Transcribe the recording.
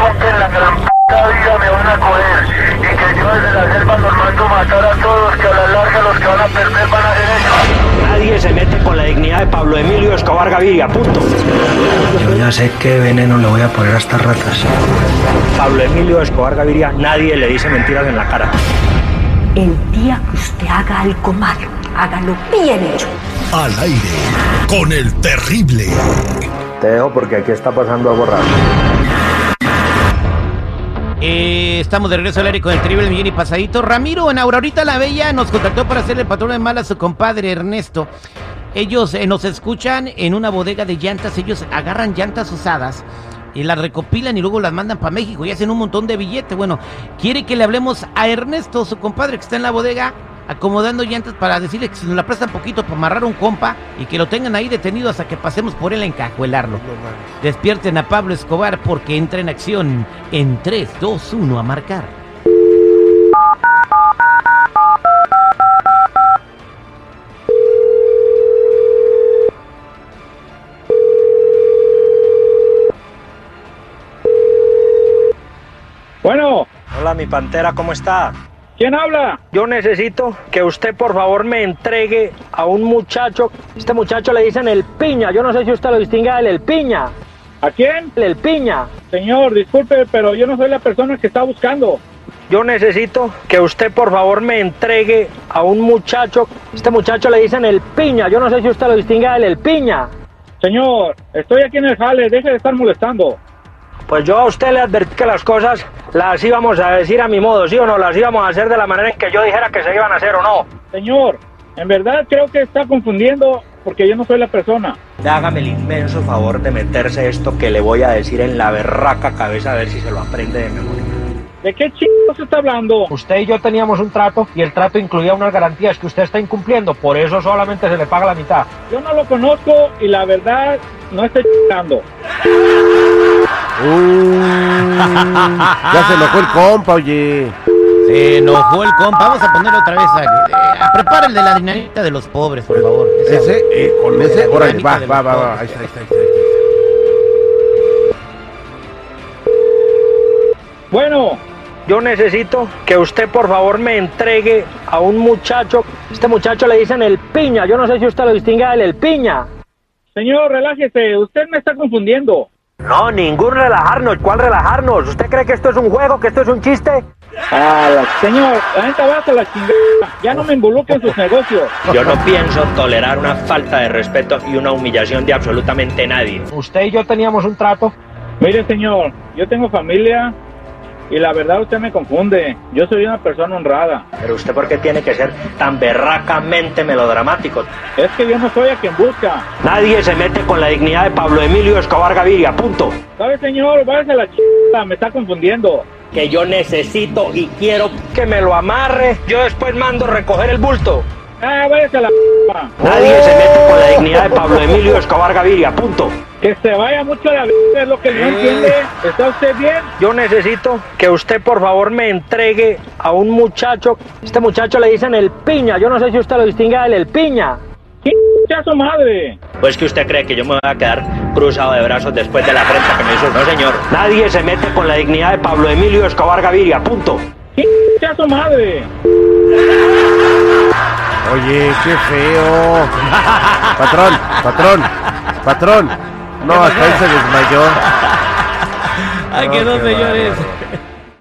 nunca en la gran p vida me van a coger. Y que yo desde la selva los mando matar a todos, que a la larga los que van a perder van a ser ellos. Nadie se mete con la dignidad de Pablo Emilio Escobar Gaviria, punto. Yo ya sé qué veneno le voy a poner a estas ratas. Pablo Emilio Escobar Gaviria, nadie le dice mentiras en la cara. El día que usted haga algo malo, hágalo bien hecho. Al aire con el terrible. Te dejo porque aquí está pasando algo raro. Eh, estamos de regreso al aire con el terrible millón y pasadito. Ramiro en Aurorita la Bella nos contactó para hacerle el patrón de mal a su compadre Ernesto. Ellos eh, nos escuchan en una bodega de llantas. Ellos agarran llantas usadas y las recopilan y luego las mandan para México y hacen un montón de billetes. Bueno, quiere que le hablemos a Ernesto, su compadre que está en la bodega, acomodando llantas para decirle que si nos la prestan poquito para amarrar un compa y que lo tengan ahí detenido hasta que pasemos por él a encajuelarlo. Despierten a Pablo Escobar porque entra en acción en 3, 2, 1 a marcar. Bueno. Hola, mi pantera, ¿cómo está? ¿Quién habla? Yo necesito que usted por favor me entregue a un muchacho. Este muchacho le dicen el piña. Yo no sé si usted lo distingue del el piña. ¿A quién? El piña. Señor, disculpe, pero yo no soy la persona que está buscando. Yo necesito que usted por favor me entregue a un muchacho. Este muchacho le dicen el piña. Yo no sé si usted lo distingue del el piña. Señor, estoy aquí en el jale, deje de estar molestando. Pues yo a usted le advertí que las cosas las íbamos a decir a mi modo, ¿sí o no? Las íbamos a hacer de la manera en que yo dijera que se iban a hacer o no. Señor, en verdad creo que está confundiendo porque yo no soy la persona. Hágame el inmenso favor de meterse esto que le voy a decir en la berraca cabeza a ver si se lo aprende de memoria. ¿De qué chingos está hablando? Usted y yo teníamos un trato y el trato incluía unas garantías que usted está incumpliendo, por eso solamente se le paga la mitad. Yo no lo conozco y la verdad no estoy chingando. Ya se enojó el compa, oye. Se enojó el compa. Vamos a ponerlo otra vez. A, eh, prepara el de la dinamita de los pobres, por favor. Ese, eh, con ese, órale, va, va, va, va. pobres. Ahí está, ahí está, ahí está. ahí está. Bueno, Yo necesito que usted por favor me entregue a un muchacho. Este muchacho le dicen el piña. Yo no sé si usted lo distingue del el piña. señor, relájese. Usted me está confundiendo. No, ningún relajarnos. ¿Cuál relajarnos? ¿Usted cree que esto es un juego, que esto es un chiste? Ah, la- señor, la neta va a la chingada. Ya no me involucre en sus negocios. Yo no pienso tolerar una falta de respeto y una humillación de absolutamente nadie. Usted y yo teníamos un trato. Mire, señor, yo tengo familia y la verdad usted me confunde. Yo soy una persona honrada. Pero usted por qué tiene que ser tan berracamente melodramático. Es que yo no soy a quien busca. Nadie se mete con la dignidad de Pablo Emilio Escobar Gaviria, punto. ¿Sabe, señor? Váyase a la chingada. Me está confundiendo. Que yo necesito y quiero que me lo amarre. Yo después mando recoger el bulto. Ah, váyase a la Nadie se mete con la dignidad de Pablo Emilio Escobar Gaviria, punto. Que se vaya mucho a la es lo que no entiende. ¿Está usted bien? Yo necesito que usted por favor me entregue a un muchacho. Este muchacho le dicen el piña. Yo no sé si usted lo distingue del el piña. ¿Qué a su madre? Pues que usted cree que yo me voy a quedar cruzado de brazos después de la prensa que me hizo. No, señor. Nadie se mete con la dignidad de Pablo Emilio Escobar Gaviria, punto. ¿Qué a su madre? Oye, qué feo. Patrón, patrón, patrón. No, hasta ahí se desmayó. Ay, No, que no, señores.